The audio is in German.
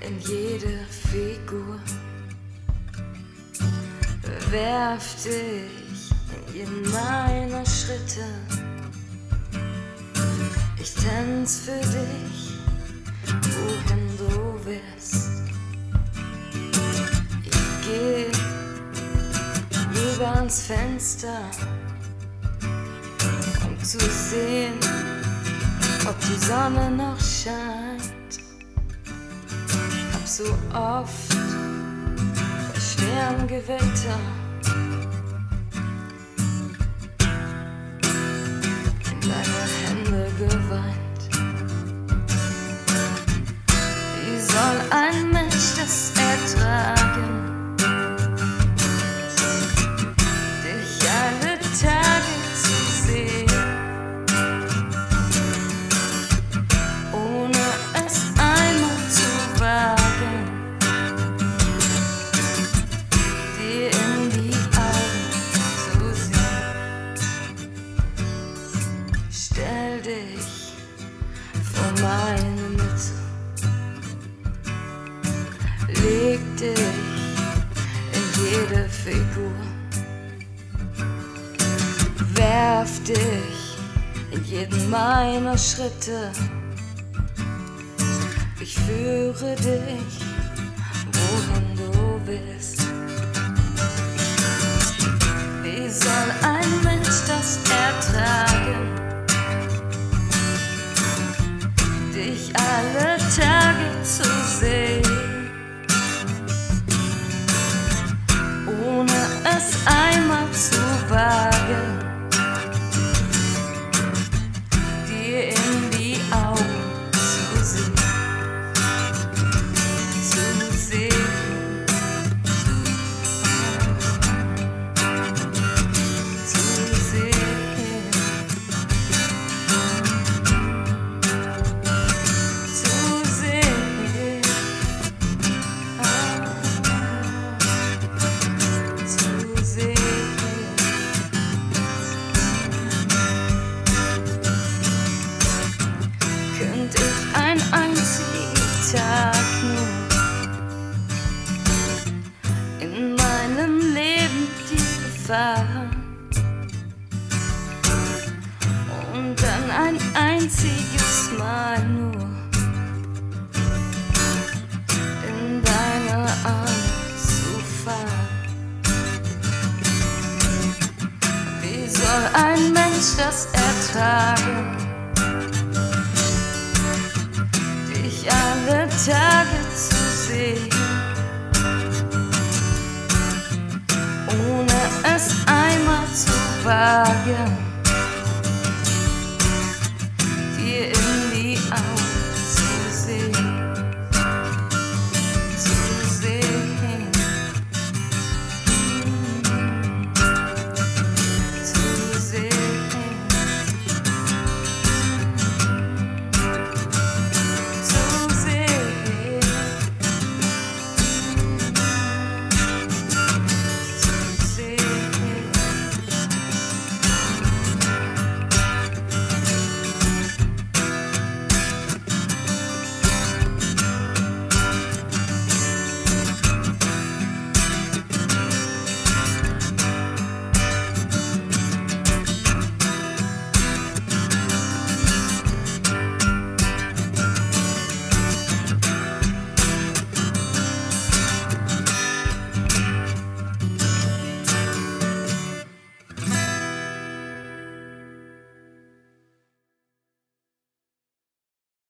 in jede Figur. Werf dich in jeden meiner Schritte. Ich tanz für dich, wohin du willst. Ich geh rüber ans Fenster, um zu sehen, die Sonne noch scheint. Hab so oft bei schwerem dich vor meine Mitte, leg dich in jede Figur, werf dich in jeden meiner Schritte. Ich führe dich, wohin du willst. Dich alle Tage die Gefahr und dann ein einziges Mal nur in deine Arme zu fallen. Wie soll ein Mensch das ertragen? Dich alle Tage yeah.